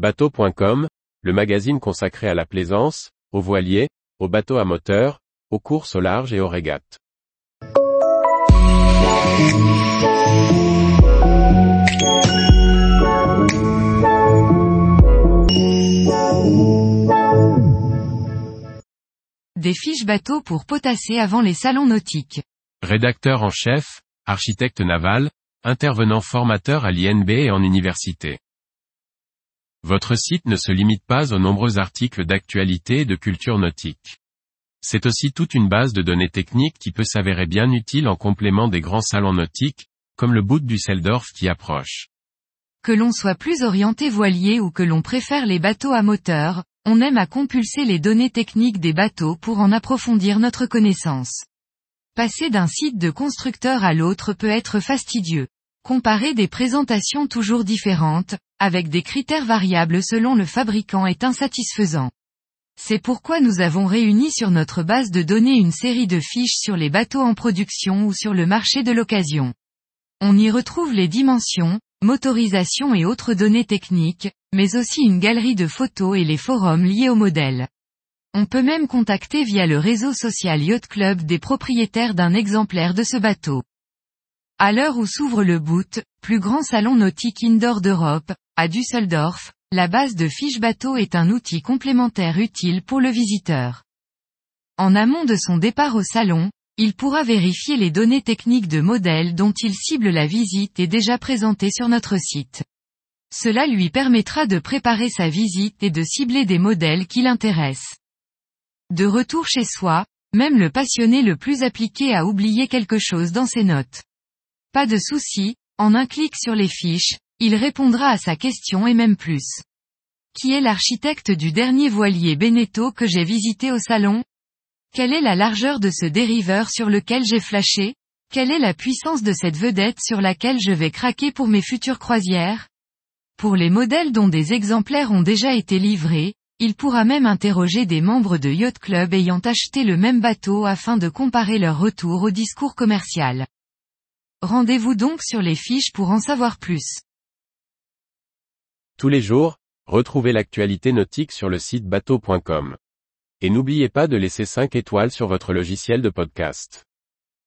Bateau.com, le magazine consacré à la plaisance, aux voiliers, aux bateaux à moteur, aux courses au large et aux régates. Des fiches bateaux pour potasser avant les salons nautiques. Rédacteur en chef, architecte naval, intervenant formateur à l'INB et en université. Votre site ne se limite pas aux nombreux articles d'actualité et de culture nautique. C'est aussi toute une base de données techniques qui peut s'avérer bien utile en complément des grands salons nautiques, comme le bout du Düsseldorf qui approche. Que l'on soit plus orienté voilier ou que l'on préfère les bateaux à moteur, on aime à compulser les données techniques des bateaux pour en approfondir notre connaissance. Passer d'un site de constructeur à l'autre peut être fastidieux. Comparer des présentations toujours différentes, avec des critères variables selon le fabricant est insatisfaisant. C'est pourquoi nous avons réuni sur notre base de données une série de fiches sur les bateaux en production ou sur le marché de l'occasion. On y retrouve les dimensions, motorisation et autres données techniques, mais aussi une galerie de photos et les forums liés au modèle. On peut même contacter via le réseau social Yacht Club des propriétaires d'un exemplaire de ce bateau. À l'heure où s'ouvre le Boot, plus grand salon nautique indoor d'Europe, à Düsseldorf, la base de fiches bateau est un outil complémentaire utile pour le visiteur. En amont de son départ au salon, il pourra vérifier les données techniques de modèles dont il cible la visite et déjà présentées sur notre site. Cela lui permettra de préparer sa visite et de cibler des modèles qui l'intéressent. De retour chez soi, même le passionné le plus appliqué a oublié quelque chose dans ses notes. Pas de souci, en un clic sur les fiches, il répondra à sa question et même plus. Qui est l'architecte du dernier voilier Beneteau que j'ai visité au salon? Quelle est la largeur de ce dériveur sur lequel j'ai flashé? Quelle est la puissance de cette vedette sur laquelle je vais craquer pour mes futures croisières? Pour les modèles dont des exemplaires ont déjà été livrés, il pourra même interroger des membres de Yacht Club ayant acheté le même bateau afin de comparer leur retour au discours commercial. Rendez-vous donc sur les fiches pour en savoir plus. Tous les jours, retrouvez l'actualité nautique sur le site bateau.com. Et n'oubliez pas de laisser 5 étoiles sur votre logiciel de podcast.